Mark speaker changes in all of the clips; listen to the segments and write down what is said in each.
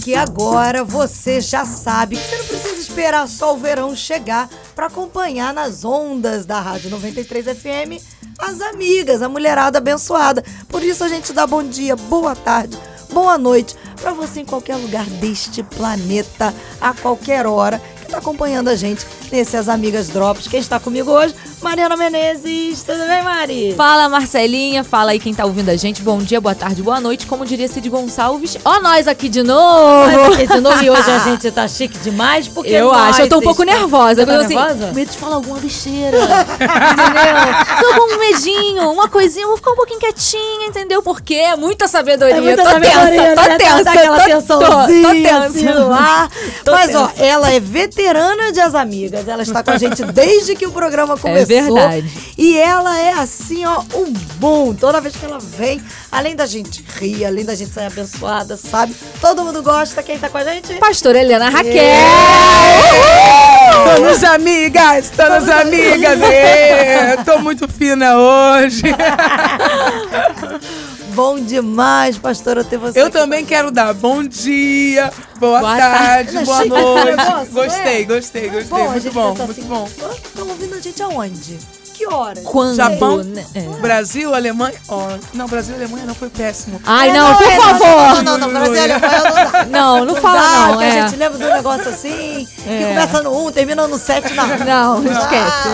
Speaker 1: Porque agora você já sabe que você não precisa esperar só o verão chegar para acompanhar nas ondas da Rádio 93 FM as amigas, a mulherada abençoada. Por isso a gente dá bom dia, boa tarde, boa noite para você em qualquer lugar deste planeta, a qualquer hora, está acompanhando a gente nesse As Amigas Drops. Quem está comigo hoje? Mariana Menezes. Tudo bem, Mari?
Speaker 2: Fala, Marcelinha. Fala aí quem tá ouvindo a gente. Bom dia, boa tarde, boa noite. Como diria Cid Gonçalves. Ó, nós aqui de novo.
Speaker 1: Nós aqui de novo e hoje a gente tá chique demais, porque
Speaker 2: Eu
Speaker 1: nós
Speaker 2: acho, eu tô um pouco nervosa.
Speaker 1: Tá
Speaker 2: eu assim,
Speaker 1: nervosa?
Speaker 2: medo de falar alguma besteira. entendeu? Tô com um medinho, uma coisinha, vou ficar um pouquinho quietinha, entendeu? Porque é muita sabedoria.
Speaker 1: É muita
Speaker 2: tô
Speaker 1: sabedoria,
Speaker 2: tensa, tô
Speaker 1: né?
Speaker 2: tensa.
Speaker 1: Dá aquela
Speaker 2: tô, tô, tô tensa.
Speaker 1: assim, ar.
Speaker 2: Tô
Speaker 1: Mas, ó,
Speaker 2: tensa.
Speaker 1: ela é veterana de As Amigas. Ela está com a gente desde que o programa começou.
Speaker 2: verdade.
Speaker 1: E ela é, assim, ó, um boom. Toda vez que ela vem, além da gente rir, além da gente sair abençoada, sabe? Todo mundo gosta. Quem tá com a gente?
Speaker 2: Pastora Helena Raquel.
Speaker 3: Todas amigas, todas amigas. Ê, tô muito fina hoje.
Speaker 1: Bom demais, pastora, ter você
Speaker 3: Eu
Speaker 1: aqui
Speaker 3: também quero dar bom dia, boa,
Speaker 2: Boa
Speaker 3: tarde,
Speaker 1: tarde.
Speaker 3: boa noite.
Speaker 1: negócio,
Speaker 3: gostei, gostei, gostei.
Speaker 1: Bom,
Speaker 3: muito bom, muito
Speaker 1: assim,
Speaker 3: bom.
Speaker 1: Estão ouvindo a gente aonde? Que horas?
Speaker 2: Quando?
Speaker 3: Japão?
Speaker 2: né? É.
Speaker 3: Brasil, Alemanha. ó, não, Brasil e Alemanha não foi péssimo.
Speaker 2: Ai,
Speaker 1: É,
Speaker 2: não, por
Speaker 1: é,
Speaker 2: favor.
Speaker 1: Não, não, não, Brasil, Alemanha não dá.
Speaker 2: Não, não fala não.
Speaker 1: que
Speaker 2: é.
Speaker 1: a gente lembra de um negócio assim, que
Speaker 2: É.
Speaker 1: começa no 1, termina no 7, não.
Speaker 2: Não, esquece.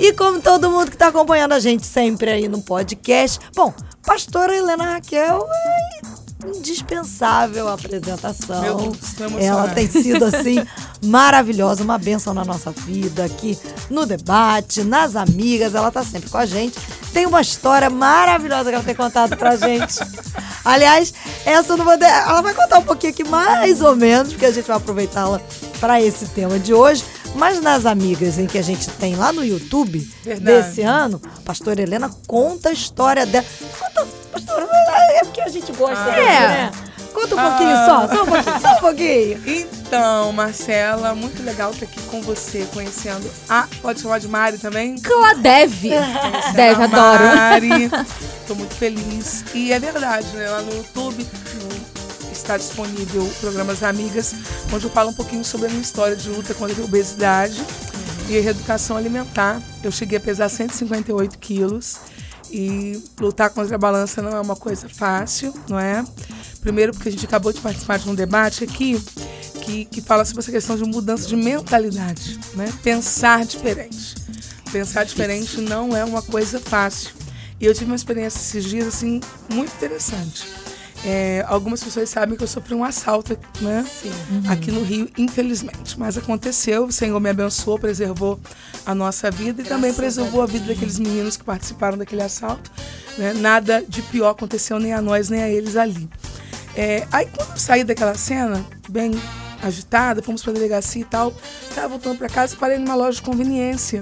Speaker 1: E como todo mundo que está acompanhando a gente sempre aí no podcast, bom, pastora Helena Raquel é indispensável a apresentação.
Speaker 3: Meu Deus,
Speaker 1: Ela tem sido assim maravilhosa, uma bênção na nossa vida aqui no debate, nas amigas, ela tá sempre com a gente. Tem uma história maravilhosa que ela tem contado pra gente. Aliás, essa eu não vou de... ela vai contar um pouquinho aqui mais ou menos, porque a gente vai aproveitá-la para esse tema de hoje. Mas nas amigas em que a gente tem lá no YouTube
Speaker 3: Verdade.
Speaker 1: desse ano, a pastora Helena conta a história dela. Conta, pastora, é porque a gente gosta
Speaker 3: Ah.
Speaker 2: É.
Speaker 1: né? Conta um pouquinho
Speaker 3: Ah.
Speaker 1: só, só um pouquinho, só um pouquinho.
Speaker 3: Então, Marcela, muito legal estar aqui com você, conhecendo a. Pode chamar de Mari também?
Speaker 2: Ela deve. Deve,
Speaker 3: a
Speaker 2: adoro.
Speaker 3: Mari. Tô muito feliz. E é verdade, né? Lá no YouTube no- está disponível o programa As Amigas, onde eu falo um pouquinho sobre a minha história de luta contra a obesidade e reeducação alimentar. Eu cheguei a pesar 158 quilos. E lutar contra a balança não é uma coisa fácil, não é? Primeiro porque a gente acabou de participar de um debate aqui que, que fala sobre essa questão de mudança de mentalidade, né? Pensar diferente. Pensar diferente não é uma coisa fácil. E eu tive uma experiência esses dias, assim, muito interessante. É, algumas pessoas sabem que eu sofri um assalto, né? Aqui no Rio, infelizmente. Mas aconteceu, o Senhor me abençoou, preservou a nossa vida e também preservou a vida daqueles meninos que participaram daquele assalto. né? Nada de pior aconteceu nem a nós, nem a eles ali. É, aí quando eu saí daquela cena, bem agitada, fomos pra delegacia e tal, tava voltando pra casa e parei numa loja de conveniência.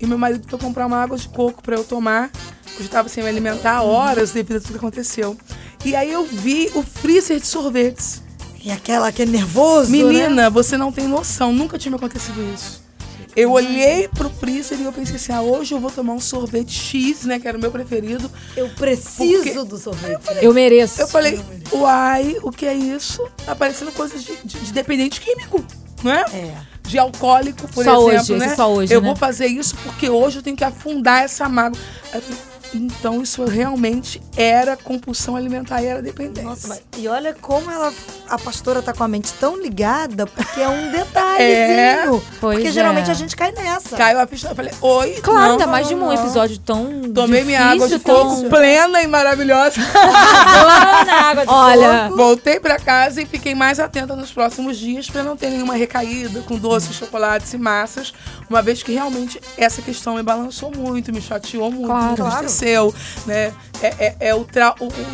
Speaker 3: E meu marido foi comprar uma água de coco pra eu tomar. Eu já tava sem me alimentar horas devido a tudo que aconteceu. E aí eu vi o freezer de sorvetes.
Speaker 1: E aquela que é nervoso, né?
Speaker 3: Menina, você não tem noção, nunca tinha me acontecido isso. Eu olhei pro freezer e eu pensei assim, ah, hoje eu vou tomar um sorvete X, né, que era o meu preferido.
Speaker 1: Eu preciso
Speaker 3: Porque-
Speaker 1: do sorvete. né?
Speaker 2: Eu mereço.
Speaker 3: Eu falei, uai, o que é isso? Tá parecendo coisas de, de- de dependente químico, não é?
Speaker 1: É.
Speaker 3: De alcoólico, por
Speaker 2: Só
Speaker 3: exemplo,
Speaker 2: hoje,
Speaker 3: né?
Speaker 2: só hoje,
Speaker 3: eu
Speaker 2: né?
Speaker 3: vou fazer isso porque hoje eu tenho que afundar essa mágoa. Então isso realmente era compulsão alimentar e era dependência.
Speaker 1: Nossa, mas, e olha como ela, a pastora tá com a mente tão ligada, porque é um detalhezinho.
Speaker 3: É,
Speaker 2: pois
Speaker 1: porque
Speaker 2: é.
Speaker 1: geralmente a gente cai nessa.
Speaker 3: Caiu a ficha, eu falei, oi.
Speaker 2: Claro,
Speaker 3: não,
Speaker 2: ainda mais de um
Speaker 3: não.
Speaker 2: episódio tão
Speaker 3: Tomei minha água de
Speaker 2: difícil,
Speaker 3: coco
Speaker 2: tão-
Speaker 3: plena e maravilhosa.
Speaker 2: Olha,
Speaker 3: Voltei pra casa e fiquei mais atenta nos próximos dias pra não ter nenhuma recaída com doces, chocolates e massas, uma vez que realmente essa questão me balançou muito, me chateou muito,
Speaker 2: Claro.
Speaker 3: me entristeceu, né? É, é- é o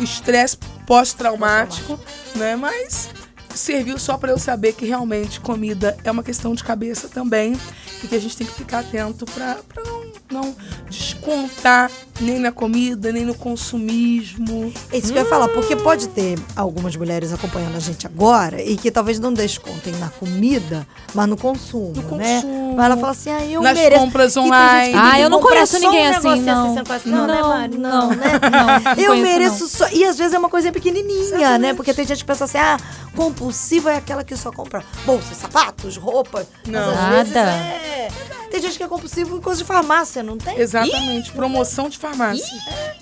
Speaker 3: estresse pós-traumático, né? Mas serviu só pra eu saber que realmente comida é uma questão de cabeça também e que a gente tem que ficar atento pra não, não descontar nem na comida, nem no consumismo.
Speaker 1: É isso que eu ia falar, porque pode ter algumas mulheres acompanhando a gente agora e que talvez não descontem na comida, mas no consumo,
Speaker 3: No
Speaker 1: né?
Speaker 3: consumo.
Speaker 1: Mas ela fala assim, ah, eu
Speaker 3: Nas
Speaker 1: mereço.
Speaker 3: compras
Speaker 1: tem gente
Speaker 3: online.
Speaker 2: Ah, eu não conheço ninguém
Speaker 1: um
Speaker 2: assim,
Speaker 1: negócio
Speaker 2: não.
Speaker 1: Você não conhece, não, né,
Speaker 2: Não,
Speaker 1: Mari? Não,
Speaker 2: não.
Speaker 1: né?
Speaker 2: Não, não
Speaker 1: eu
Speaker 2: conheço,
Speaker 1: mereço
Speaker 2: não.
Speaker 1: só. E às vezes é uma coisinha pequenininha, né? Porque tem gente que pensa assim, ah, compulsiva é aquela que só compra bolsas, sapatos, roupa.
Speaker 3: Não.
Speaker 1: Mas às
Speaker 2: Nada.
Speaker 1: vezes é. Tem gente que é compulsivo em coisa de farmácia, não tem?
Speaker 3: Exatamente, promoção de farmácia.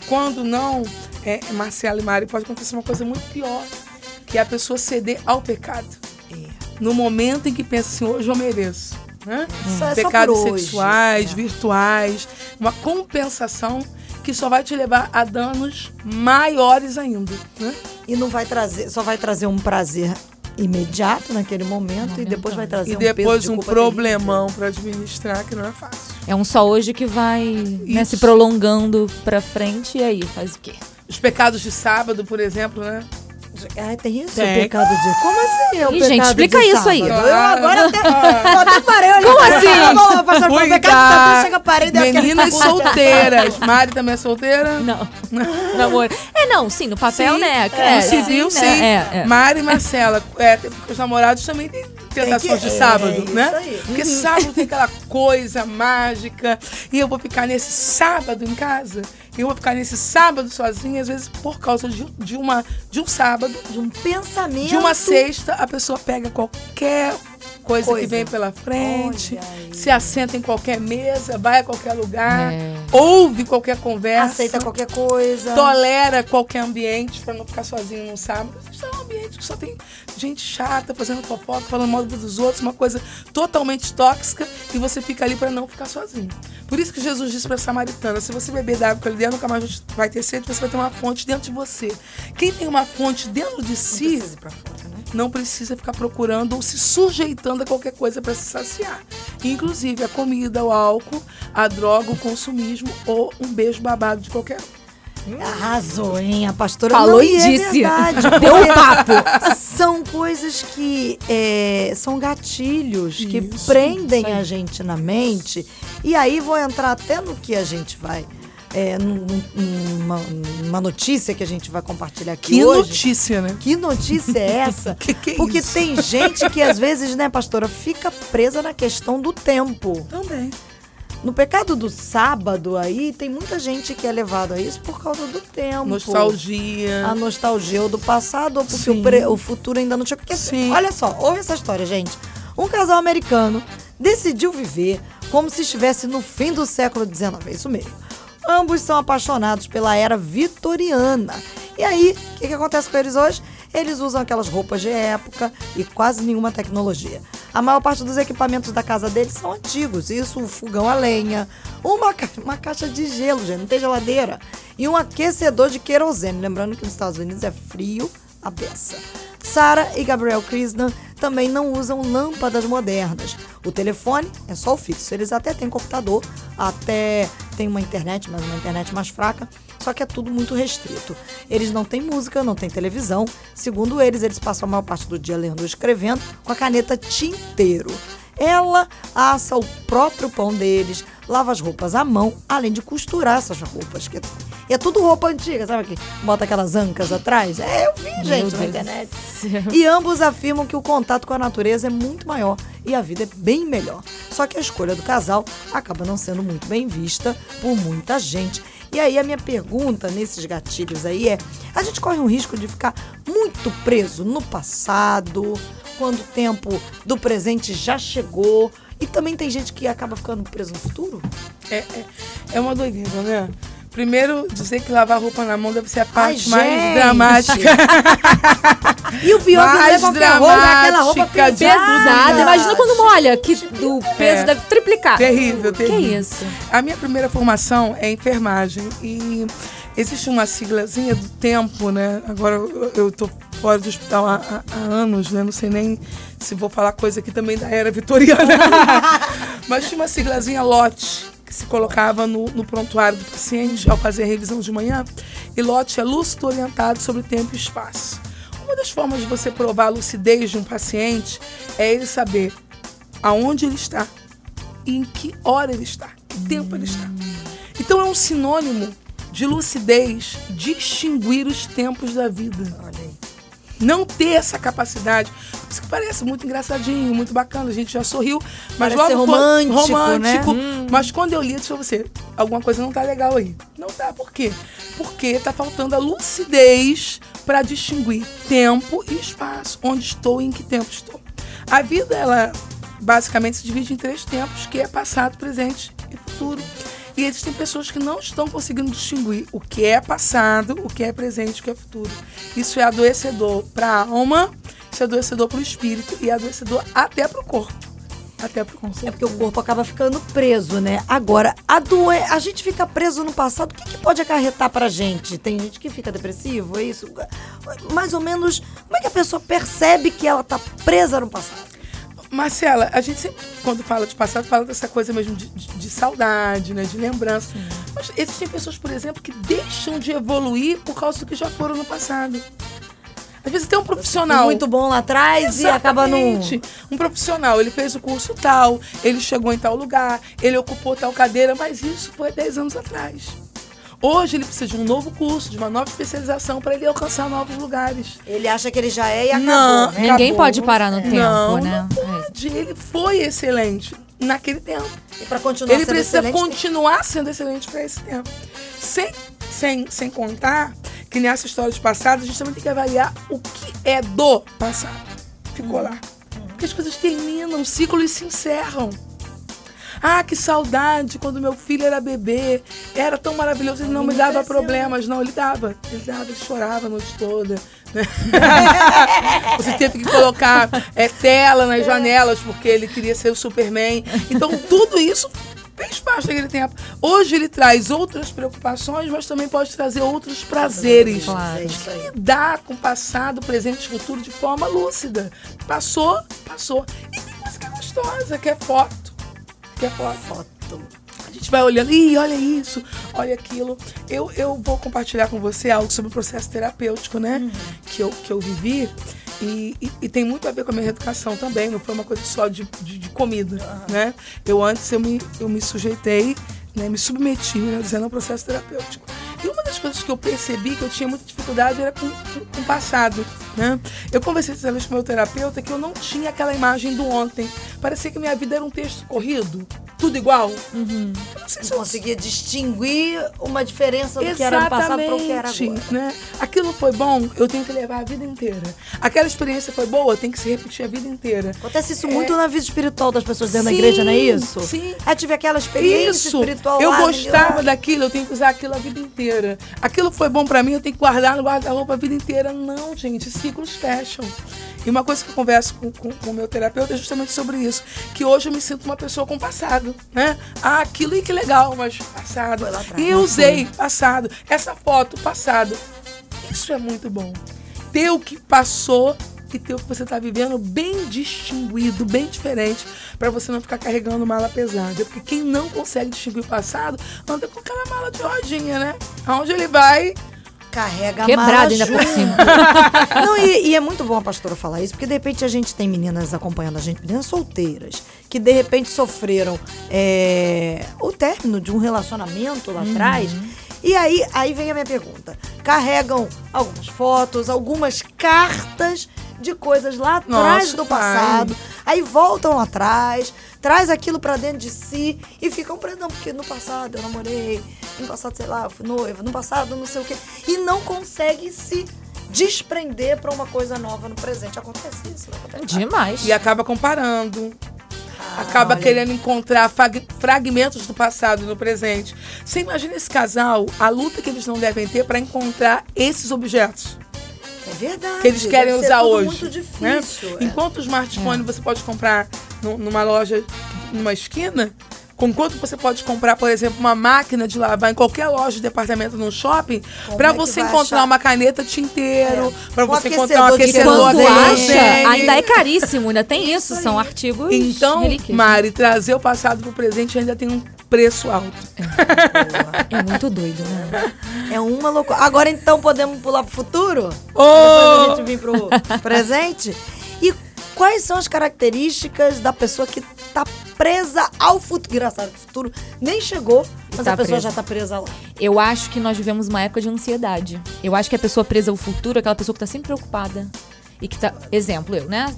Speaker 3: Quando não, é, Marcela e Mari, pode acontecer uma coisa muito pior, que é a pessoa ceder ao pecado. No momento em que pensa assim, hoje eu mereço. Né?
Speaker 1: Só- é só
Speaker 3: Pecados sexuais,
Speaker 1: É.
Speaker 3: virtuais, uma compensação que só vai te levar a danos maiores ainda. Né?
Speaker 1: E não vai trazer, só vai trazer um prazer imediato naquele momento e depois vai trazer
Speaker 3: E
Speaker 1: um peso
Speaker 3: depois
Speaker 1: de
Speaker 3: um
Speaker 1: culpa
Speaker 3: problemão para administrar que não é fácil.
Speaker 2: É um só hoje que vai né, se prolongando pra frente e aí faz o quê?
Speaker 3: Os pecados de sábado, por exemplo, né?
Speaker 1: Ai, tem isso?
Speaker 3: Tem.
Speaker 1: O pecado de. Como assim? É o
Speaker 2: Ih,
Speaker 1: pecado
Speaker 2: gente, explica
Speaker 1: de
Speaker 2: isso aí.
Speaker 1: sábado? Eu agora até, eu até parei olhando.
Speaker 2: Como assim?
Speaker 1: Vamos, pastor, o pecado de sábado chega, parei e deu aquele
Speaker 3: Meninas solteiras. Mari também é solteira?
Speaker 2: Não. Namoro. É, não, sim, no papel,
Speaker 3: Sim,
Speaker 2: né?
Speaker 3: É, no civil,
Speaker 2: né?
Speaker 3: sim.
Speaker 2: É, é.
Speaker 3: Mari e Marcela. É, porque os namorados também têm tentações de
Speaker 1: é,
Speaker 3: sábado,
Speaker 1: isso
Speaker 3: né?
Speaker 1: aí. Uhum.
Speaker 3: Porque sábado tem aquela coisa mágica. E eu vou ficar nesse sábado em casa. Eu vou ficar nesse sábado sozinha, às vezes por causa de, de uma, de um sábado.
Speaker 1: De um pensamento.
Speaker 3: De uma sexta, a pessoa pega qualquer coisa,
Speaker 1: Coisa.
Speaker 3: que vem pela frente, se assenta em qualquer mesa, vai a qualquer lugar,
Speaker 2: É.
Speaker 3: ouve qualquer conversa
Speaker 1: Aceita qualquer coisa.
Speaker 3: tolera qualquer ambiente pra não ficar sozinho num sábado. Isso é um ambiente que só tem gente chata, fazendo fofoca, falando mal dos outros, uma coisa totalmente tóxica e você fica ali pra não ficar sozinho. Por isso que Jesus disse pra Samaritana: se você beber da água que ele der, nunca mais vai ter sede, você vai ter uma fonte dentro de você. Quem tem uma fonte dentro de
Speaker 1: Não
Speaker 3: si
Speaker 1: precisa ir pra fora?
Speaker 3: Não precisa ficar procurando ou se sujeitando a qualquer coisa para se saciar. Inclusive a comida, o álcool, a droga, o consumismo ou um beijo babado de qualquer um.
Speaker 1: Arrasou, hein? A pastora
Speaker 2: Falou
Speaker 1: não,
Speaker 2: e
Speaker 1: é
Speaker 2: disse.
Speaker 1: verdade,
Speaker 2: Deu um papo.
Speaker 1: São coisas que é, são gatilhos que
Speaker 3: Isso,
Speaker 1: prendem
Speaker 2: isso
Speaker 1: a gente na mente. E aí vou entrar até no que a gente vai. É, num- num- numa, numa notícia que a gente vai compartilhar aqui
Speaker 3: Que
Speaker 1: hoje.
Speaker 3: notícia, né?
Speaker 1: Que notícia é essa?
Speaker 3: Que que é
Speaker 1: Porque
Speaker 3: isso?
Speaker 1: tem gente que às vezes, né, pastora, fica presa na questão do tempo.
Speaker 3: Também.
Speaker 1: No pecado do sábado aí, tem muita gente que é levado a isso por causa do tempo.
Speaker 3: Nostalgia.
Speaker 1: A nostalgia ou do passado, ou porque o, pre- o futuro ainda não chegou. Porque,
Speaker 3: Sim.
Speaker 1: olha só, ouve essa história, gente. Um casal americano decidiu viver como se estivesse no fim do século XIX. É isso mesmo. Ambos são apaixonados pela era vitoriana. E aí, o que, que acontece com eles hoje? Eles usam aquelas roupas de época e quase nenhuma tecnologia. A maior parte dos equipamentos da casa deles são antigos. Isso, um fogão a lenha, uma, ca- uma caixa de gelo, gente, não tem geladeira. E um aquecedor de querosene. Lembrando que nos Estados Unidos é frio a beça. Sarah e Gabriel Krishnan também não usam lâmpadas modernas. O telefone é só o fixo. Eles até têm computador, até tem uma internet, mas uma internet mais fraca, só que é tudo muito restrito. Eles não têm música, não têm televisão. Segundo eles, eles passam a maior parte do dia lendo ou escrevendo com a caneta tinteiro. Ela assa o próprio pão deles, lava as roupas à mão, além de costurar essas roupas. Que é, é tudo roupa antiga, sabe que bota aquelas ancas atrás? É, eu vi, gente, na
Speaker 2: Deus
Speaker 1: internet. E ambos afirmam que o contato com a natureza é muito maior e a vida é bem melhor. Só que a escolha do casal acaba não sendo muito bem vista por muita gente. E aí a minha pergunta nesses gatilhos aí é: a gente corre um risco de ficar muito preso no passado, quando o tempo do presente já chegou, e também tem gente que acaba ficando preso no futuro?
Speaker 3: É, é, é uma doideira, né? Primeiro, dizer que lavar roupa na mão deve ser a parte
Speaker 1: Ai,
Speaker 3: mais dramática.
Speaker 1: E o pior é que
Speaker 3: Mais
Speaker 1: leva qualquer roupa, é aquela roupa pesada.
Speaker 2: Imagina quando molha, que o peso
Speaker 3: É.
Speaker 2: deve triplicar.
Speaker 3: terrível,
Speaker 2: Que
Speaker 3: terrível.
Speaker 2: isso?
Speaker 3: A minha primeira formação é enfermagem e existe uma siglazinha do tempo, né? Agora eu, tô fora do hospital há, há- há anos, né? Não sei nem se vou falar coisa aqui também da era vitoriana. Mas tinha uma siglazinha lote que se colocava no, no prontuário do paciente ao fazer a revisão de manhã. E lote é lúcido orientado sobre tempo e espaço. Uma das formas de você provar a lucidez de um paciente é ele saber aonde ele está e em que hora ele está, que tempo ele está. Então é um sinônimo de lucidez, distinguir os tempos da vida. Não ter essa capacidade. Isso que parece muito engraçadinho, muito bacana, a gente já sorriu. Mas
Speaker 1: Parece
Speaker 3: logo
Speaker 1: romântico,
Speaker 3: romântico.
Speaker 1: né?
Speaker 3: Mas quando eu li, eu disse pra você, alguma coisa não tá legal aí. Não tá, por quê? Porque tá faltando a lucidez para distinguir tempo e espaço. Onde estou e em que tempo estou. A vida, ela basicamente se divide em três tempos, que é passado, presente e futuro. E existem pessoas que não estão conseguindo distinguir o que é passado, o que é presente, o que é futuro. Isso é adoecedor para a alma, isso é adoecedor para o espírito e é adoecedor até para o corpo. Até para o corpo.
Speaker 1: É porque o corpo acaba ficando preso, né? Agora, a, doen a gente fica preso no passado, o que, que pode acarretar pra gente? Tem gente que fica depressivo, é isso? Mais ou menos, como é que a pessoa percebe que ela tá presa no passado?
Speaker 3: Marcela, a gente sempre, quando fala de passado, fala dessa coisa mesmo de, de- de saudade, né? De lembrança. Mas existem pessoas, por exemplo, que deixam de evoluir por causa do que já foram no passado. Às vezes tem um profissional.
Speaker 1: Muito bom lá atrás e acaba no.
Speaker 3: Exatamente. Um profissional, ele fez o curso tal, ele chegou em tal lugar, ele ocupou tal cadeira, mas isso foi 10 anos atrás. Hoje ele precisa de um novo curso, de uma nova especialização para ele alcançar novos lugares.
Speaker 1: Ele acha que ele já é e acabou,
Speaker 3: Não,
Speaker 1: né?
Speaker 2: Ninguém
Speaker 3: Acabou.
Speaker 2: pode parar no tempo,
Speaker 3: não,
Speaker 2: né?
Speaker 3: não pode. Ele foi excelente naquele tempo.
Speaker 1: E pra continuar
Speaker 3: Ele
Speaker 1: sendo
Speaker 3: precisa
Speaker 1: excelente, tem-
Speaker 3: continuar sendo excelente para esse tempo. Sem, sem, sem contar que nessa história de passado, a gente também tem que avaliar o que é do passado. Ficou lá. Porque as coisas terminam, ciclos se encerram. Ah, que saudade quando meu filho era bebê. Era tão maravilhoso, ele não me dava problemas. Não, ele dava. Ele dava, ele chorava a noite toda. né? Você teve que colocar é, tela nas janelas porque ele queria ser o Superman. Então, tudo isso fez parte daquele tempo. Hoje ele traz outras preocupações, mas também pode trazer outros prazeres.
Speaker 2: Claro.
Speaker 1: Aí.
Speaker 3: Lidar com passado, presente e futuro de forma lúcida. Passou, passou. E tem coisa que é gostosa, que é foto. Que é foto.
Speaker 1: Foto.
Speaker 3: A gente vai olhando, ih, olha isso, olha aquilo. Eu, eu vou compartilhar com você algo sobre o processo terapêutico, né? Que, eu, que eu vivi. E, e- e tem muito a ver com a minha educação também, não foi uma coisa só de, de, de comida, né? Eu antes eu me, eu me sujeitei, né, me submeti, né, dizendo, ao processo terapêutico. E uma das coisas que eu percebi que eu tinha muita dificuldade era com, com, com o passado, né? Eu conversei essa vez com o meu terapeuta que eu não tinha aquela imagem do ontem. Parecia que minha vida era um texto corrido, tudo igual. Eu não sei se
Speaker 1: Você
Speaker 3: eu
Speaker 1: conseguia distinguir uma diferença do que era no passado para o que era agora.
Speaker 3: né? Aquilo foi bom, eu tenho que levar a vida inteira. Aquela experiência foi boa, tem que se repetir a vida inteira.
Speaker 1: Acontece isso
Speaker 3: É.
Speaker 1: muito na vida espiritual das pessoas dentro da
Speaker 3: Sim,
Speaker 1: igreja, não é isso?
Speaker 3: sim.
Speaker 1: Aí tive aquela experiência
Speaker 3: Isso,
Speaker 1: espiritual
Speaker 3: eu
Speaker 1: lá,
Speaker 3: gostava
Speaker 1: lá.
Speaker 3: daquilo, eu tenho que usar aquilo a vida inteira. Aquilo foi bom pra mim, eu tenho que guardar no guarda-roupa a vida inteira. Não, gente, ciclos fecham. E uma coisa que eu converso com o meu terapeuta é justamente sobre isso. Que hoje eu me sinto uma pessoa com passado, né? Ah, aquilo e que legal, mas passado. E eu
Speaker 1: não
Speaker 3: usei passado. Essa foto, passado. Isso é muito bom. Ter o que passou e ter o que você está vivendo bem distinguido, bem diferente, para você não ficar carregando mala pesada. Porque quem não consegue distinguir o passado anda com aquela mala de rodinha, né? Aonde ele vai,
Speaker 1: Carrega
Speaker 2: Quebrado ainda por cima.
Speaker 1: Não, e, e é muito bom a pastora falar isso, porque de repente a gente tem meninas acompanhando a gente, meninas solteiras, que de repente sofreram é, o término de um relacionamento lá atrás. E aí, aí vem a minha pergunta. Carregam algumas fotos, algumas cartas de coisas lá atrás do
Speaker 3: pai.
Speaker 1: passado. Aí voltam lá atrás, traz aquilo pra dentro de si e ficam presos, não, porque no passado eu namorei, no passado, sei lá, eu fui noiva, no passado não sei o quê. E não consegue se desprender pra uma coisa nova no presente. Acontece isso, né? Acontece.
Speaker 2: Demais.
Speaker 3: e acaba comparando.
Speaker 1: Ah,
Speaker 3: acaba
Speaker 1: olha.
Speaker 3: querendo encontrar frag- fragmentos do passado e no presente. Você imagina esse casal, a luta que eles não devem ter para encontrar esses objetos.
Speaker 1: É verdade.
Speaker 3: que eles querem usar hoje.
Speaker 1: muito
Speaker 3: né?
Speaker 1: difícil. é.
Speaker 3: Enquanto o smartphone você pode comprar nu- numa loja, numa esquina, enquanto você pode comprar, por exemplo, uma máquina de lavar em qualquer loja de departamento no shopping, para
Speaker 1: é
Speaker 3: você encontrar
Speaker 1: achar?
Speaker 3: uma caneta tinteiro,
Speaker 1: É.
Speaker 3: para você encontrar um
Speaker 1: aquecedor
Speaker 2: Quando acha, ainda é caríssimo, ainda tem isso, são artigos
Speaker 3: Então,
Speaker 2: relíquias.
Speaker 3: Mari, trazer o passado pro presente ainda tem um preço alto.
Speaker 2: É muito doido, né?
Speaker 1: É uma loucura. Agora então podemos pular pro futuro?
Speaker 3: Oh!
Speaker 1: Depois a gente vir pro presente. E quais são as características da pessoa que tá presa ao futuro? Engraçado, o futuro nem chegou, mas
Speaker 2: Tá
Speaker 1: a pessoa
Speaker 2: presa.
Speaker 1: já tá presa lá.
Speaker 2: Eu acho que nós vivemos uma época de ansiedade. Eu acho que a pessoa presa ao futuro é aquela pessoa que tá sempre preocupada. E que tá. Exemplo, eu, né?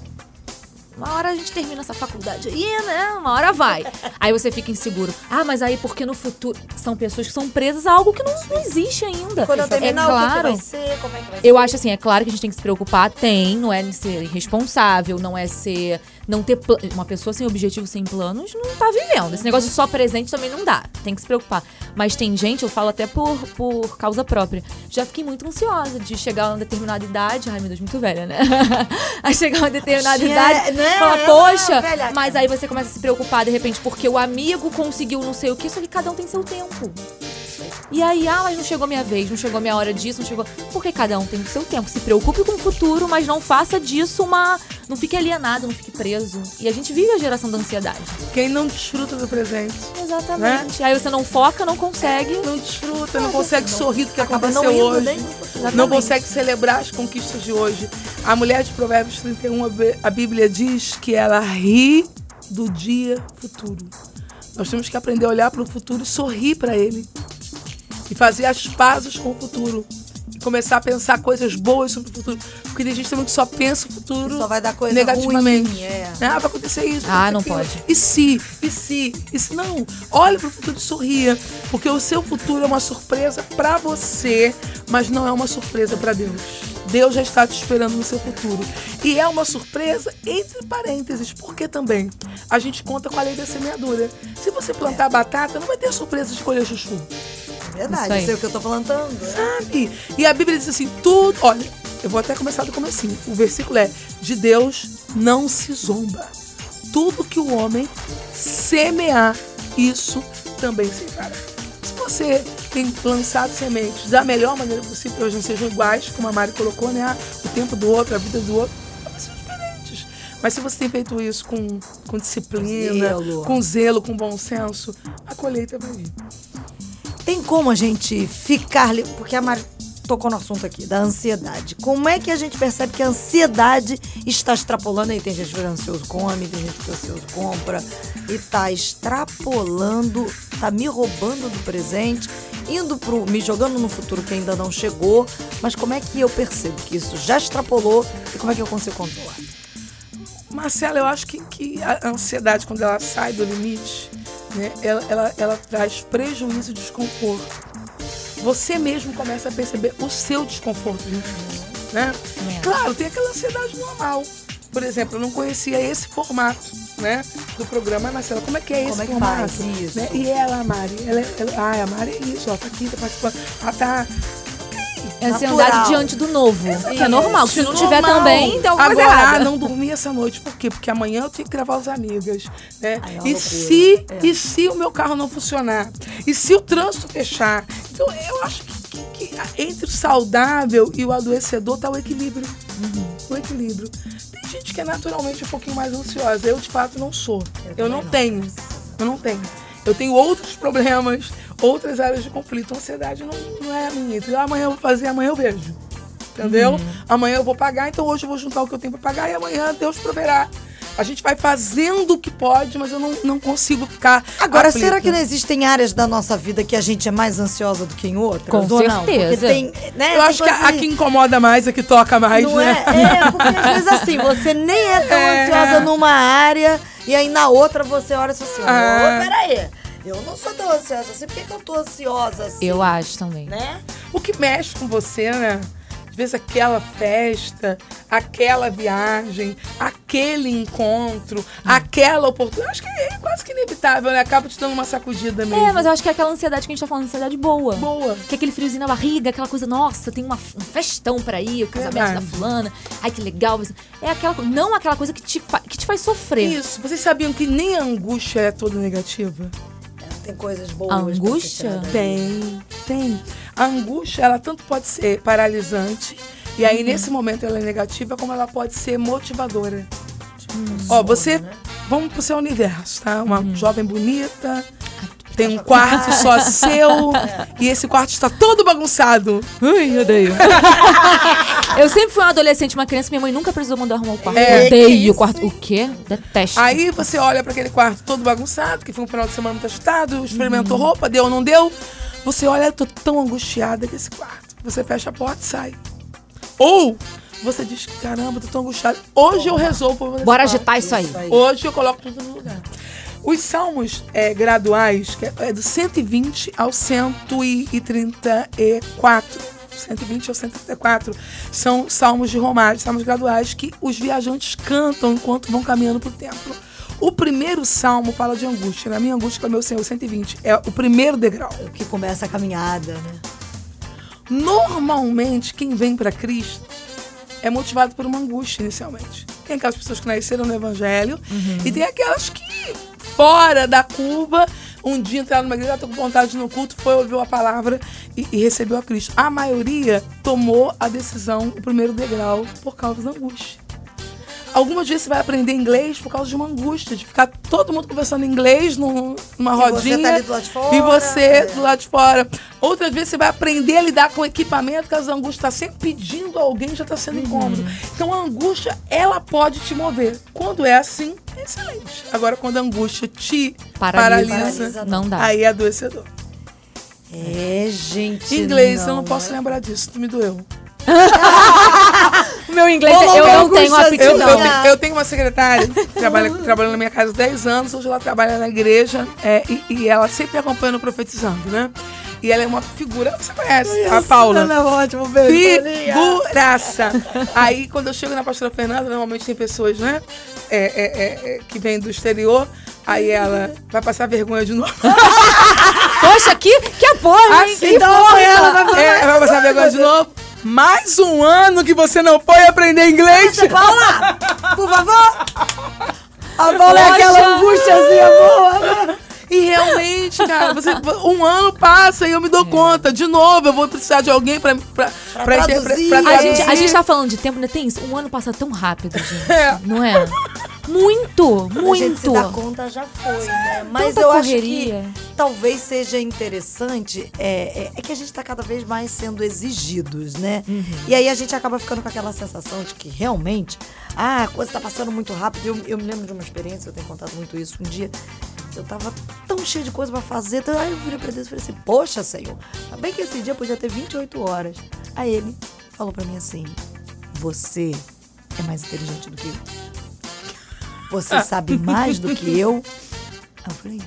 Speaker 2: Uma hora a gente termina essa faculdade aí, né? Uma hora vai. Aí você fica inseguro. Ah, mas aí porque no futuro são pessoas que são presas a algo que não, não existe ainda.
Speaker 1: Quando eu
Speaker 2: é
Speaker 1: terminar, o que que,
Speaker 2: claro.
Speaker 1: vai ser? Como é que vai
Speaker 2: Eu
Speaker 1: ser?
Speaker 2: acho assim, é claro que a gente tem que se preocupar, tem, não é ser irresponsável, não é ser. Não ter Uma pessoa sem objetivo, sem planos, não tá vivendo. Esse negócio de só presente também não dá. Tem que se preocupar. Mas tem gente, eu falo até por, por causa própria. Já fiquei muito ansiosa de chegar a uma determinada idade. Ai, meu Deus, muito velha, né? a chegar a uma determinada
Speaker 1: Tinha-
Speaker 2: idade.
Speaker 1: né?
Speaker 2: Fala,
Speaker 1: Ah,
Speaker 2: poxa,
Speaker 1: velha,
Speaker 2: mas aí você começa a se preocupar de repente porque o amigo conseguiu não sei o que, só que cada um tem seu tempo. E aí, ah, mas não chegou minha vez, não chegou minha hora disso, não chegou. Porque cada um tem o seu tempo. Se preocupe com o futuro, mas não faça disso uma. Não fique alienado, não fique preso. E a gente vive a geração da ansiedade.
Speaker 3: Quem não desfruta do presente.
Speaker 2: Exatamente. Aí você não foca, não consegue.
Speaker 3: Não desfruta, não consegue sorrir do que
Speaker 1: Acaba
Speaker 3: aconteceu
Speaker 1: não
Speaker 3: hoje. Não consegue celebrar as conquistas de hoje. A mulher de Provérbios 31, a Bí- a Bíblia diz que ela ri do dia futuro. Nós temos que aprender a olhar para o futuro e sorrir para ele. E fazer as pazes com o futuro. E começar a pensar coisas boas sobre o futuro. Porque tem gente também que só pensa o futuro
Speaker 1: Só vai dar coisa
Speaker 3: negativamente.
Speaker 1: ruim, é.
Speaker 3: Ah, vai acontecer isso.
Speaker 2: Ah, não
Speaker 3: acontecer
Speaker 2: pode.
Speaker 3: E se? E se? E se? Não. Olhe para o futuro e sorria. Porque o seu futuro é uma surpresa para você, mas não é uma surpresa para Deus. Deus já está te esperando no seu futuro. E é uma surpresa entre parênteses, porque também a gente conta com a lei da semeadura. Se você plantar batata, não vai ter surpresa de colher chuchu.
Speaker 1: Verdade,
Speaker 2: Isso
Speaker 1: sei o que eu tô plantando. né?
Speaker 3: Sabe? E a Bíblia diz assim: tudo. Olha, eu vou até começar do comecinho. O versículo é: de Deus não se zomba. Tudo que o homem semear, isso também se fará. Se você tem lançado sementes da melhor maneira possível, que elas não sejam iguais, como a Mari colocou, né? Ah, O tempo do outro, a vida do outro, elas são diferentes. Mas se você tem feito isso com, com disciplina,
Speaker 1: Zelo.
Speaker 3: com zelo, com bom senso, a colheita vai vir.
Speaker 1: Tem como a gente ficar. Porque a Mari tocou no assunto aqui, da ansiedade. Como é que a gente percebe que a ansiedade está extrapolando? Aí tem gente que fica ansioso come, tem gente que fica ansioso compra. E tá extrapolando, tá me roubando do presente, indo pro. me jogando no futuro que ainda não chegou. Mas como é que eu percebo que isso já extrapolou e como é que eu consigo controlar?
Speaker 3: Marcela, eu acho que, que a ansiedade, quando ela sai do limite, né, ela, ela, ela traz prejuízo e desconforto. Você mesmo começa a perceber o seu desconforto disso, né?
Speaker 2: Acho.
Speaker 3: Claro, tem aquela ansiedade normal. Por exemplo, eu não conhecia esse formato, né, do programa. Marcela, como é que é
Speaker 1: Como
Speaker 3: esse
Speaker 1: é que
Speaker 3: formato? Né? E ela, a Mari, ela, é- ela, ah, a Mari é isso, ó, tá aqui, tá participando. Ah, tá.
Speaker 2: É
Speaker 1: Natural.
Speaker 2: ansiedade diante do novo. Que é normal. Se não tiver
Speaker 3: Normal.
Speaker 2: também, tem alguma coisa
Speaker 3: Agora,
Speaker 2: errada.
Speaker 3: ah, não dormi essa noite. Por quê? Porque amanhã eu tenho que gravar os amigas. Né?
Speaker 1: Ai, é
Speaker 3: e,
Speaker 1: loucura.
Speaker 3: se,
Speaker 1: É.
Speaker 3: e se o meu carro não funcionar? E se o trânsito fechar? Então, eu acho que, que- que entre o saudável e o adoecedor tá o equilíbrio. O equilíbrio. Tem gente que é naturalmente um pouquinho mais ansiosa. Eu, de fato, não sou. Eu,
Speaker 1: também
Speaker 3: não
Speaker 1: não.
Speaker 3: tenho. Eu não tenho. Eu tenho outros problemas, outras áreas de conflito. A ansiedade não, não é a minha. Então, amanhã eu vou fazer, amanhã eu vejo. Entendeu?
Speaker 1: Uhum.
Speaker 3: Amanhã eu vou pagar, então hoje eu vou juntar o que eu tenho pra pagar e amanhã Deus proverá. A gente vai fazendo o que pode, mas eu não, não consigo ficar.
Speaker 1: Agora,
Speaker 3: aflita.
Speaker 1: será que não existem áreas da nossa vida que a gente é mais ansiosa do que em outras?
Speaker 2: Com
Speaker 1: Ou não? Porque
Speaker 2: certeza.
Speaker 1: tem, né,
Speaker 3: Eu acho que a, a que incomoda mais, a que toca mais,
Speaker 1: Não
Speaker 3: né?
Speaker 1: é? É, porque às vezes assim, você nem é tão
Speaker 3: É.
Speaker 1: ansiosa numa área e aí na outra você olha e fala assim,
Speaker 3: Ah.
Speaker 1: ô, peraí, eu não sou tão ansiosa assim, por que, que eu tô ansiosa assim?
Speaker 2: Eu acho também.
Speaker 1: Né?
Speaker 3: O que mexe com você, né? Às vezes aquela festa, aquela viagem, aquele encontro, aquela oportunidade. Acho que é quase que inevitável, né? Acaba te dando uma sacudida mesmo.
Speaker 2: É, mas eu acho que é aquela ansiedade que a gente tá falando, ansiedade boa.
Speaker 3: Boa.
Speaker 2: Que é aquele friozinho na barriga, aquela coisa, nossa, tem uma, um festão pra ir, o casamento
Speaker 3: Verdade.
Speaker 2: da fulana. Ai, que legal. É aquela não aquela coisa que te, que te faz sofrer.
Speaker 3: Isso. Vocês sabiam que nem a angústia é toda negativa?
Speaker 1: Tem coisas boas.
Speaker 2: A angústia?
Speaker 3: Tem, tem. A angústia, ela tanto pode ser paralisante, e aí nesse momento ela é negativa, como ela pode ser motivadora. Ó, você. Vamos pro seu universo, tá? Uma jovem bonita, tem um quarto só seu, e esse quarto está todo bagunçado.
Speaker 2: Ai, odeio. Eu sempre fui uma adolescente, uma criança, minha mãe nunca precisou mandar arrumar o quarto.
Speaker 3: É.
Speaker 2: Odeio
Speaker 1: Que
Speaker 2: o quarto. O quê? Detesto.
Speaker 3: Aí você olha pra aquele quarto todo bagunçado, que foi um final de semana muito agitado, experimentou
Speaker 2: Uhum.
Speaker 3: roupa, deu ou não deu. Você olha, eu tô tão angustiada com esse quarto. Você fecha a porta e sai. Ou você diz, caramba, tô tão angustiada. Hoje eu resolvo
Speaker 2: Bora agitar isso aí.
Speaker 1: Isso aí.
Speaker 3: Hoje eu coloco tudo no lugar. Os salmos é, graduais, que é, é do 120 ao 134. 120 ao 134 são salmos de romagem, salmos graduais que os viajantes cantam enquanto vão caminhando para o templo. O primeiro salmo fala de angústia. Na minha angústia, meu Senhor, 120. É o primeiro degrau.
Speaker 1: O que começa a caminhada, né?
Speaker 3: Normalmente, quem vem para Cristo é motivado por uma angústia inicialmente. Tem aquelas pessoas que nasceram no Evangelho e tem aquelas que, fora da curva, um dia entraram numa igreja, tô com vontade no culto, foi, ouviu a palavra e, e recebeu a Cristo. A maioria tomou a decisão, o primeiro degrau, por causa da angústia. Algumas vezes você vai aprender inglês por causa de uma angústia, de ficar todo mundo conversando inglês num- numa
Speaker 1: E você
Speaker 3: rodinha.
Speaker 1: tá ali do lado de fora,
Speaker 3: E você
Speaker 1: é.
Speaker 3: do lado de fora. Outras vezes você vai aprender a lidar com equipamento, que a angústia está sempre pedindo a alguém, já está sendo incômodo. Então a angústia, ela pode te mover. Quando é assim, é excelente. Agora, quando a angústia te
Speaker 2: Paralisa.
Speaker 3: paralisa,
Speaker 2: Não dá.
Speaker 3: aí é adoecedor.
Speaker 1: É, gente.
Speaker 3: Inglês, eu não
Speaker 1: não
Speaker 3: posso
Speaker 1: é.
Speaker 3: lembrar disso, tu me doeu.
Speaker 2: O meu inglês,
Speaker 1: Ô,
Speaker 2: eu não tenho.
Speaker 3: Eu,
Speaker 2: aptidão.
Speaker 3: eu, tenho- eu tenho uma secretária que trabalha, trabalhando na minha casa há 10 anos, hoje ela trabalha na igreja é, e, e ela sempre me acompanha no Profetizando, né? E ela é uma figura, você conhece, a Paula.
Speaker 1: Ana, ótimo, beijo.
Speaker 3: Figuraça. Aí, quando eu chego na pastora Fernanda, normalmente tem pessoas, né? é, é, é, é, que vêm do exterior. Aí ela vai passar vergonha de novo.
Speaker 2: Poxa, que, que apoio, hein?
Speaker 3: Assim,
Speaker 2: Que
Speaker 1: então
Speaker 2: força.
Speaker 1: ela vai.
Speaker 3: É, vai passar vergonha de novo. Mais um ano que você não foi aprender inglês.
Speaker 1: Paula, por favor. A Paula é aquela angústiazinha boa, né?
Speaker 3: E realmente, cara, você, um ano passa e eu me dou conta. De novo, eu vou precisar de alguém pra, pra, pra, interpre-
Speaker 1: traduzir.
Speaker 3: pra
Speaker 2: A gente, a gente tá falando de tempo, né? Tem isso. Um ano passa tão rápido, gente.
Speaker 3: É.
Speaker 2: Não é? Muito,
Speaker 1: A gente se
Speaker 2: muito.
Speaker 1: dá conta já foi, né? Mas
Speaker 2: Tanta
Speaker 1: eu
Speaker 2: correria.
Speaker 1: acho que talvez seja interessante é, é, é que a gente tá cada vez mais sendo exigidos, né?
Speaker 2: Uhum.
Speaker 1: E aí a gente acaba ficando com aquela sensação de que realmente ah, a coisa tá passando muito rápido. Eu, eu me lembro de uma experiência, eu tenho contado muito isso. Um dia eu tava tão cheio de coisa pra fazer, então, aí eu virei pra Deus e falei assim: Poxa, Senhor, ainda bem que esse dia podia ter 28 horas. Aí ele falou pra mim assim: Você é mais inteligente do que eu. Você sabe mais do que eu? Aí eu falei,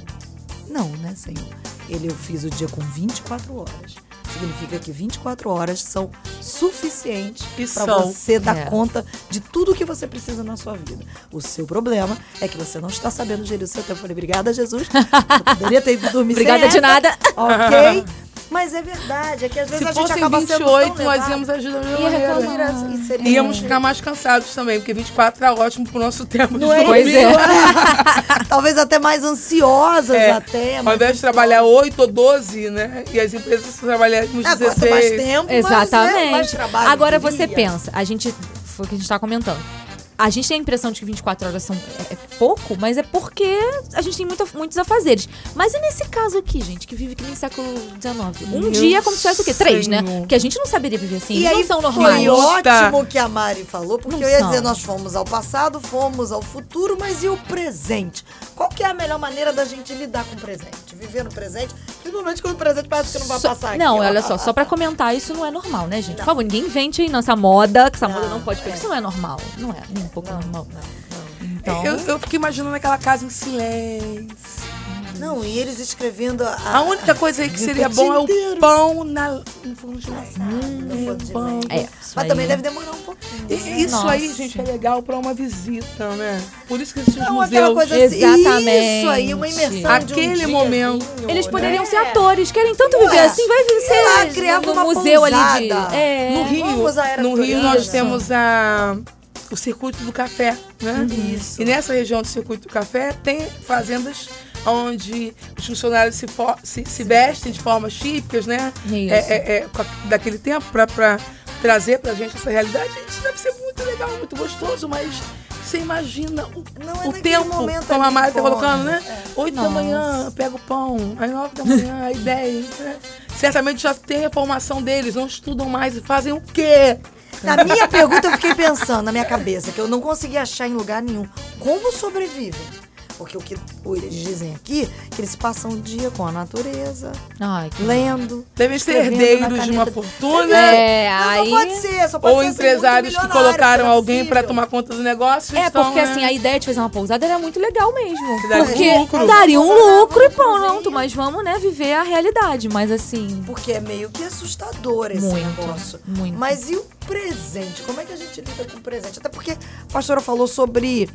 Speaker 1: não, né, senhor? Ele, eu fiz o dia com 24 horas. Significa que 24 horas são suficientes para você dar
Speaker 2: É.
Speaker 1: conta de tudo que você precisa na sua vida. O seu problema é que você não está sabendo gerir o seu tempo. Eu falei, obrigada, Jesus. Eu poderia ter ido dormir
Speaker 2: Obrigada de
Speaker 1: essa,
Speaker 2: nada.
Speaker 1: Ok? Mas é verdade, é que às vezes
Speaker 3: Se
Speaker 1: a gente acaba sendo
Speaker 3: 28,
Speaker 1: tão
Speaker 3: nós
Speaker 1: levado.
Speaker 3: íamos agir da mesma
Speaker 2: Ia
Speaker 3: maneira.
Speaker 1: E seria-
Speaker 3: Íamos ficar mais cansados também, porque 24 tá ótimo pro nosso tempo
Speaker 1: Não
Speaker 3: de
Speaker 1: é
Speaker 2: Pois
Speaker 3: dormir.
Speaker 2: é.
Speaker 1: Talvez até mais ansiosas
Speaker 3: É,
Speaker 1: até.
Speaker 3: Ao invés de trabalhar 8 ou 12, né? E as empresas trabalharem uns
Speaker 1: É,
Speaker 3: 16.
Speaker 1: quanto mais tempo, mais, né, mais
Speaker 2: Exatamente.
Speaker 1: trabalho
Speaker 2: Agora você pensa, a gente. Foi o que a gente tá comentando. A gente tem a impressão de que 24 horas são, é, é pouco, mas é porque a gente tem muita- muitos afazeres. Mas e nesse caso aqui, gente, que vive que nem século XIX? Um
Speaker 3: Meu
Speaker 2: dia é como se tivesse o quê? Três, né?
Speaker 3: Senhor.
Speaker 2: Porque a gente não saberia viver assim.
Speaker 1: E
Speaker 2: Eles
Speaker 1: aí
Speaker 2: não são
Speaker 1: foi
Speaker 2: normais.
Speaker 1: ótimo que a Mari falou, porque
Speaker 2: Não
Speaker 1: eu ia
Speaker 2: são.
Speaker 1: dizer, nós fomos ao passado, fomos ao futuro, mas e o presente? Qual que é a melhor maneira da gente lidar com o presente? Viver no presente, principalmente quando o presente parece que não vai
Speaker 2: Só-
Speaker 1: passar aqui.
Speaker 2: Não,
Speaker 1: ó.
Speaker 2: olha só, só pra comentar, isso não é normal, né, gente? Por favor, ninguém invente aí nessa moda, que essa
Speaker 1: Não,
Speaker 2: moda não pode pegar.
Speaker 1: é.
Speaker 2: Isso não é normal. Não é, um pouco normal. Então,
Speaker 3: Eu, eu fico imaginando aquela casa em silêncio.
Speaker 1: Não, e eles escrevendo a...
Speaker 3: A única coisa aí que seria bom é o pão na, no forno de lenha.
Speaker 2: é, isso
Speaker 1: Mas
Speaker 2: aí.
Speaker 1: também deve demorar um pouquinho.
Speaker 3: E-
Speaker 1: né?
Speaker 3: Isso
Speaker 2: Nossa.
Speaker 3: aí, gente, é legal pra uma visita, né? Por isso que esses
Speaker 1: Não, aquela
Speaker 3: museus...
Speaker 1: coisa assim,
Speaker 2: Exatamente.
Speaker 1: isso aí, uma imersão de um
Speaker 3: Aquele
Speaker 1: diazinho,
Speaker 3: momento.
Speaker 2: Eles poderiam
Speaker 1: né?
Speaker 2: ser atores, querem tanto viver
Speaker 1: Ué,
Speaker 2: assim, vai
Speaker 1: sei
Speaker 2: ser
Speaker 1: lá, criava
Speaker 2: no
Speaker 1: uma
Speaker 2: museu ali de.
Speaker 1: pousada.
Speaker 2: É.
Speaker 3: No Rio, no Rio nós temos a, o circuito do café, né?
Speaker 1: Isso.
Speaker 3: E nessa região do circuito do café tem fazendas onde os funcionários se, fo- se, se vestem de formas típicas, né?
Speaker 2: Isso.
Speaker 3: É, é, é, a- daquele tempo para trazer pra gente essa realidade. Isso deve ser muito legal, muito gostoso, mas você imagina o,
Speaker 1: é
Speaker 3: o tempo,
Speaker 1: momento
Speaker 3: como a Mari tá colocando, né?
Speaker 1: É.
Speaker 3: Oito da manhã, pega o pão. Às nove da manhã, aí dez. Né? Certamente já tem a formação deles, não estudam mais e fazem o quê?
Speaker 1: Na minha pergunta, eu fiquei pensando na minha cabeça, que eu não consegui achar em lugar nenhum. Como sobrevivem? Porque o que eles dizem aqui, que eles passam o dia com a natureza,
Speaker 2: Ai, que
Speaker 1: lendo.
Speaker 3: Devem ser herdeiros de uma fortuna.
Speaker 2: É,
Speaker 1: Não,
Speaker 2: aí...
Speaker 1: só pode ser, só pode
Speaker 3: Ou
Speaker 1: ser
Speaker 3: empresários
Speaker 1: ser
Speaker 3: que colocaram
Speaker 1: é
Speaker 3: alguém pra
Speaker 1: possível.
Speaker 3: tomar conta do negócio.
Speaker 2: É,
Speaker 3: estão,
Speaker 2: porque
Speaker 3: né?
Speaker 2: assim, a ideia de fazer uma pousada era muito legal mesmo.
Speaker 3: Que daria um
Speaker 2: porque
Speaker 3: lucro.
Speaker 2: daria um lucro e
Speaker 1: um
Speaker 2: pronto, mas vamos, né, viver a realidade. Mas assim,
Speaker 1: Porque é meio que assustador esse
Speaker 2: Muito,
Speaker 1: negócio.
Speaker 2: muito.
Speaker 1: Mas e o presente? Como é que a gente lida com o presente? Até porque a pastora falou sobre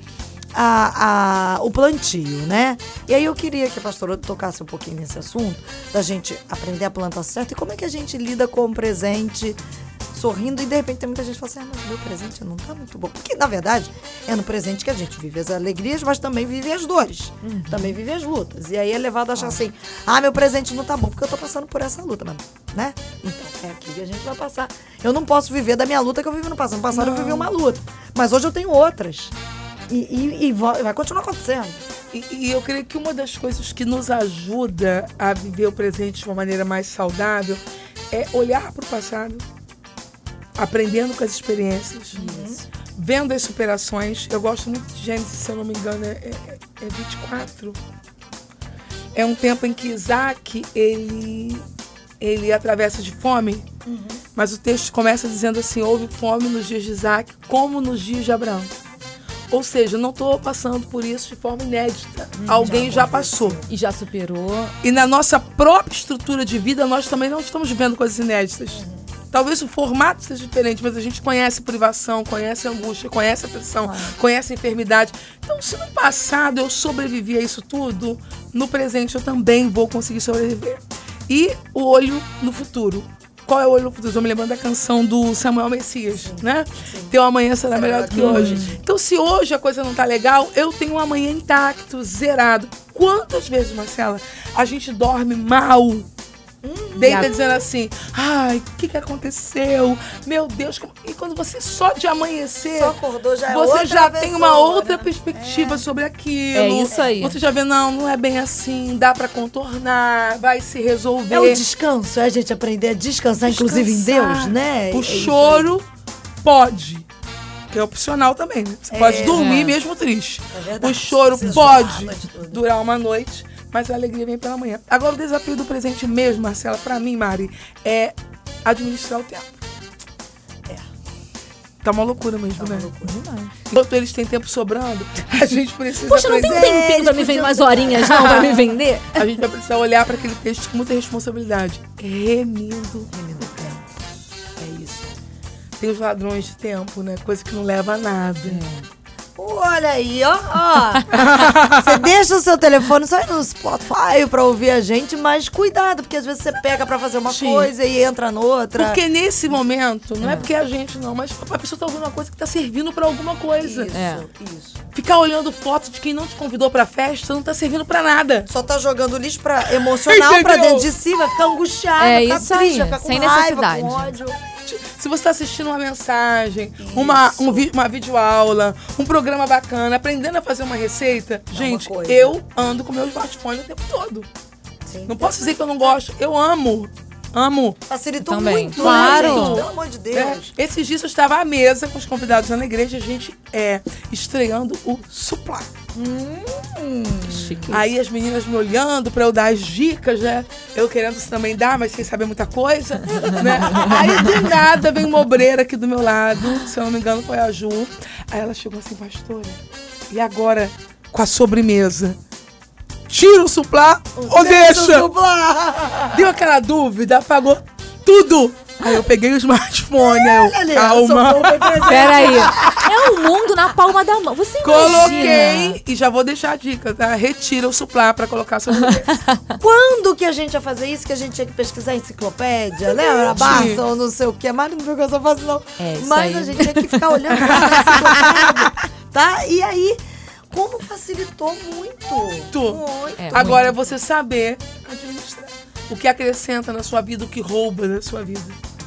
Speaker 1: a, a- o plantio, né? E aí eu queria que a pastora tocasse um pouquinho nesse assunto, da gente aprender a plantar certo e como é que a gente lida com o presente sorrindo e de repente tem muita gente que fala assim, ah, mas meu presente não tá muito bom. Porque, na verdade, é no presente que a gente vive as alegrias, mas também vive as dores. Também vive as lutas. E aí é levado a achar assim, ah, meu presente não tá bom, porque eu tô passando por essa luta, mas, né? Então, é aqui que a gente vai passar. Eu não posso viver da minha luta que eu vivi no passado. No passado eu vivi uma luta. Mas hoje eu tenho outras. E, e- e vai continuar acontecendo.
Speaker 3: E, e eu creio que uma das coisas que nos ajuda a viver o presente de uma maneira mais saudável é olhar para o passado, aprendendo com as experiências, vendo as superações. Eu gosto muito de Gênesis, se eu não me engano, é, é, é 24. É um tempo em que Isaac, ele, ele atravessa de fome, mas o texto começa dizendo assim, houve fome nos dias de Isaac, como nos dias de Abraão. Ou seja, não estou passando por isso de forma inédita. Alguém já, passou.
Speaker 2: e já superou.
Speaker 3: E na nossa própria estrutura de vida, nós também não estamos vivendo coisas inéditas. Talvez o formato seja diferente, mas a gente conhece privação, conhece angústia, conhece aflição, conhece enfermidade. Então, se no passado eu sobrevivi a isso tudo, no presente eu também vou conseguir sobreviver. E o olho no futuro. Qual é o olho futuro? Estou me lembrando da canção do Samuel Messias, né? Teu amanhã será melhor do que hoje. Então, se hoje a coisa não tá legal, eu tenho um amanhã intacto, zerado. Quantas vezes, Marcela, a gente dorme mal? Deita
Speaker 2: a-
Speaker 3: dizendo assim, ai, o que, que aconteceu? Meu Deus, como... e quando você só de amanhecer,
Speaker 1: Só acordou, já é
Speaker 3: você já tem uma
Speaker 1: pessoa,
Speaker 3: outra
Speaker 1: né?
Speaker 3: perspectiva sobre aquilo.
Speaker 2: É isso aí.
Speaker 3: Você já vê, não, não é bem assim, dá pra contornar, vai se resolver.
Speaker 1: É o descanso, é a gente aprender a descansar, inclusive em
Speaker 3: Descansar.
Speaker 1: Deus, né?
Speaker 3: O
Speaker 1: É isso aí.
Speaker 3: choro pode. Que é opcional também, né? Você pode dormir
Speaker 2: É.
Speaker 3: mesmo triste.
Speaker 1: É verdade.
Speaker 3: o choro pode durar uma noite, mas a alegria vem pela manhã. Agora, o desafio do presente mesmo, Marcela, pra mim, Mari, é administrar o tempo.
Speaker 1: É.
Speaker 3: Tá uma loucura mesmo, né?
Speaker 2: Demais.
Speaker 3: Enquanto eles têm tempo sobrando, a gente precisa.
Speaker 2: Poxa, não tem um tempinho pra me vender umas horinhas, não, pra me vender?
Speaker 3: A gente vai precisar olhar para aquele texto com muita responsabilidade. Remindo. Remindo o tempo. É isso. Tem os ladrões de tempo, né? Coisa que não leva a nada.
Speaker 1: Olha aí, ó. ó. Você deixa o seu telefone só no Spotify pra ouvir a gente, mas cuidado, porque às vezes você pega pra fazer uma
Speaker 3: Sim.
Speaker 1: coisa e entra noutra.
Speaker 3: Porque nesse momento, não é porque é a gente não, mas a pessoa tá ouvindo uma coisa que tá servindo pra alguma coisa.
Speaker 1: Isso,
Speaker 2: É.
Speaker 1: isso.
Speaker 3: Ficar olhando foto de quem não te convidou pra festa não tá servindo pra nada.
Speaker 1: Só tá jogando lixo pra emocional pra dentro de si, vai ficar angustiado,
Speaker 2: É
Speaker 1: vai ficar
Speaker 2: isso aí,
Speaker 1: triste, vai ficar com
Speaker 2: sem
Speaker 1: raiva,
Speaker 2: necessidade.
Speaker 1: com ódio.
Speaker 3: Se você está assistindo uma mensagem, uma, um vi- uma videoaula, um programa bacana, aprendendo a fazer uma receita, gente,
Speaker 1: coisa.
Speaker 3: eu ando com meu smartphone o tempo todo.
Speaker 1: Sim.
Speaker 3: Não posso dizer que eu não gosto. Eu amo. Amo.
Speaker 1: Facilitou
Speaker 2: Também.
Speaker 1: muito,
Speaker 2: Claro.
Speaker 1: né, gente? Pelo amor de
Speaker 3: É,
Speaker 1: Deus.
Speaker 3: esses dias eu estava à mesa com os convidados lá na igreja, a gente é, estreando o
Speaker 2: Chique.
Speaker 3: Aí as meninas me olhando pra eu dar as dicas, né? Eu querendo também dar, mas sem saber muita coisa, né? Aí de nada vem uma obreira aqui do meu lado, se eu não me engano foi a Ju. Aí ela chegou assim, pastora, e agora com a sobremesa? Tira o suplá ou deixa?
Speaker 1: Dublar.
Speaker 3: Deu aquela dúvida, apagou tudo. Aí eu peguei o smartphone, aí eu, calma.
Speaker 2: Peraí. É o mundo na palma da mão. Você imagina?
Speaker 3: Coloquei, e já vou deixar a dica, tá? Retira o suplá pra colocar sobre o
Speaker 1: Quando que a gente ia fazer isso? Que a gente tinha que pesquisar enciclopédia, lembra? Barça ou não sei o que. Mari não viu que eu só faço, não.
Speaker 2: É,
Speaker 1: Mas
Speaker 2: aí.
Speaker 1: a gente tinha que ficar olhando na enciclopédia, tá? E aí, como facilitou muito.
Speaker 3: Muito.
Speaker 1: Muito.
Speaker 2: É,
Speaker 3: Agora é
Speaker 2: muito.
Speaker 3: você saber administrar. O que acrescenta na sua vida, o que rouba da sua vida.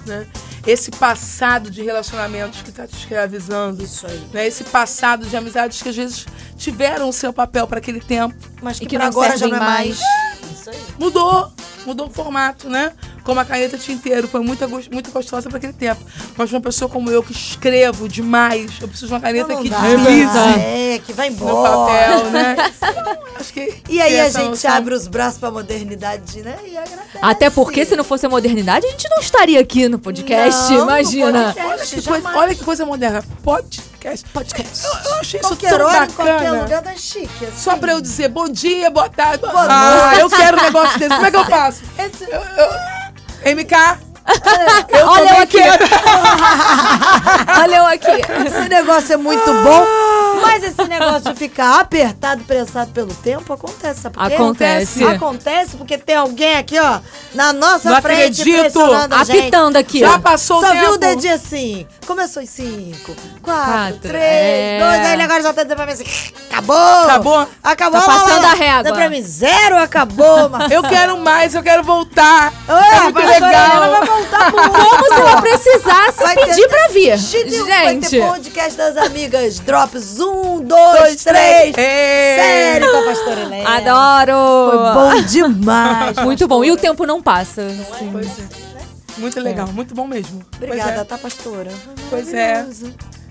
Speaker 3: Né? Esse passado de relacionamentos que está te escravizando.
Speaker 1: Isso aí.
Speaker 3: Né? Esse passado de amizades que às vezes tiveram o seu papel para aquele tempo.
Speaker 1: Mas que,
Speaker 2: E que não
Speaker 1: agora já não é mais.
Speaker 2: mais.
Speaker 1: Isso aí.
Speaker 3: Mudou. Mudou o formato, né? Como a caneta tinteiro foi muito, muito gostosa para aquele tempo. Mas uma pessoa como eu que escrevo demais, eu preciso de uma caneta
Speaker 1: Não
Speaker 3: que
Speaker 1: dá,
Speaker 3: deslize
Speaker 1: É, que vai
Speaker 3: no
Speaker 1: embora.
Speaker 3: papel, né? Então, acho que
Speaker 1: E aí a gente
Speaker 3: noção.
Speaker 1: abre os braços pra modernidade, né? E agradece.
Speaker 2: Até porque se não fosse a modernidade, a gente não estaria aqui no podcast,
Speaker 1: Não, no
Speaker 2: imagina.
Speaker 1: podcast.
Speaker 3: Olha que, coisa, olha que coisa moderna. Podcast.
Speaker 2: Podcast.
Speaker 3: Eu, eu achei isso
Speaker 1: Qualquer
Speaker 3: tão
Speaker 1: hora, em qualquer
Speaker 3: bacana.
Speaker 1: lugar da chique. Assim.
Speaker 3: Só pra eu dizer bom dia, boa tarde.
Speaker 1: Boa
Speaker 3: ah,
Speaker 1: noite.
Speaker 3: eu quero um negócio desse. Como é que eu faço?
Speaker 1: Esse-
Speaker 3: Eu, eu- MK, eu
Speaker 2: Olha eu aqui.
Speaker 3: quero.
Speaker 2: Olha eu aqui.
Speaker 1: Esse negócio é muito bom, mas esse negócio de ficar apertado, prensado pelo tempo, acontece, sabe por quê?
Speaker 2: Acontece.
Speaker 1: Acontece porque tem alguém aqui, ó, na nossa
Speaker 3: Não
Speaker 1: frente,
Speaker 3: acredito.
Speaker 2: Apitando aqui.
Speaker 3: Já passou
Speaker 1: Só
Speaker 3: o tempo.
Speaker 1: viu o dedinho assim. Começou em 5, 4,
Speaker 2: Quatro,
Speaker 1: 3,
Speaker 2: é.
Speaker 1: 2. Aí ele agora já tá dizendo pra mim assim: acabou!
Speaker 3: Acabou?
Speaker 1: Acabou!
Speaker 2: Tá
Speaker 1: lá, lá,
Speaker 2: passando
Speaker 1: lá.
Speaker 2: a régua.
Speaker 1: Dá pra mim, zero, acabou, Marcelo.
Speaker 3: Eu quero mais, eu quero voltar.
Speaker 1: Ué,
Speaker 3: é muito legal.
Speaker 2: Como se ela precisasse
Speaker 1: Vai ter-
Speaker 2: pedir pra vir.
Speaker 1: Gente, vai ter podcast das amigas. Drops um, dois,
Speaker 3: Dois,
Speaker 1: três. Sério com a pastora Helena.
Speaker 2: Adoro!
Speaker 1: Foi bom demais.
Speaker 2: Muito bom. E o tempo não passa.
Speaker 3: Pois é. Muito legal, muito bom mesmo.
Speaker 1: Obrigada,
Speaker 3: Pois é.
Speaker 1: tá, pastora?
Speaker 3: Pois é.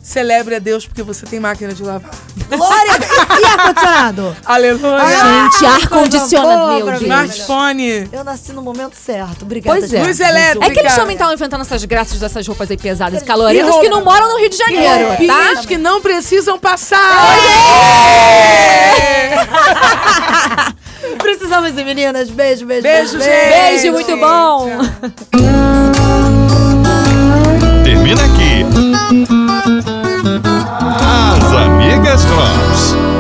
Speaker 3: Celebre a Deus porque você tem máquina de lavar.
Speaker 1: Glória! e ar-condicionado?
Speaker 3: Aleluia!
Speaker 1: Ah,
Speaker 2: gente, ar-condicionado, meu Deus.
Speaker 3: Smartphone.
Speaker 1: Eu nasci no momento certo. Obrigada,
Speaker 2: Pois é.
Speaker 3: Luz elétrica.
Speaker 2: É que eles também estavam inventando essas graças dessas roupas aí pesadas e
Speaker 3: calorentas
Speaker 2: que não moram no Rio de Janeiro, é.
Speaker 3: tá? que não precisam passar. É.
Speaker 1: Precisamos ir, meninas. Beijo, beijo,
Speaker 3: beijo. Beijo, gente.
Speaker 2: Beijo, muito bom. Termina aqui. guest house.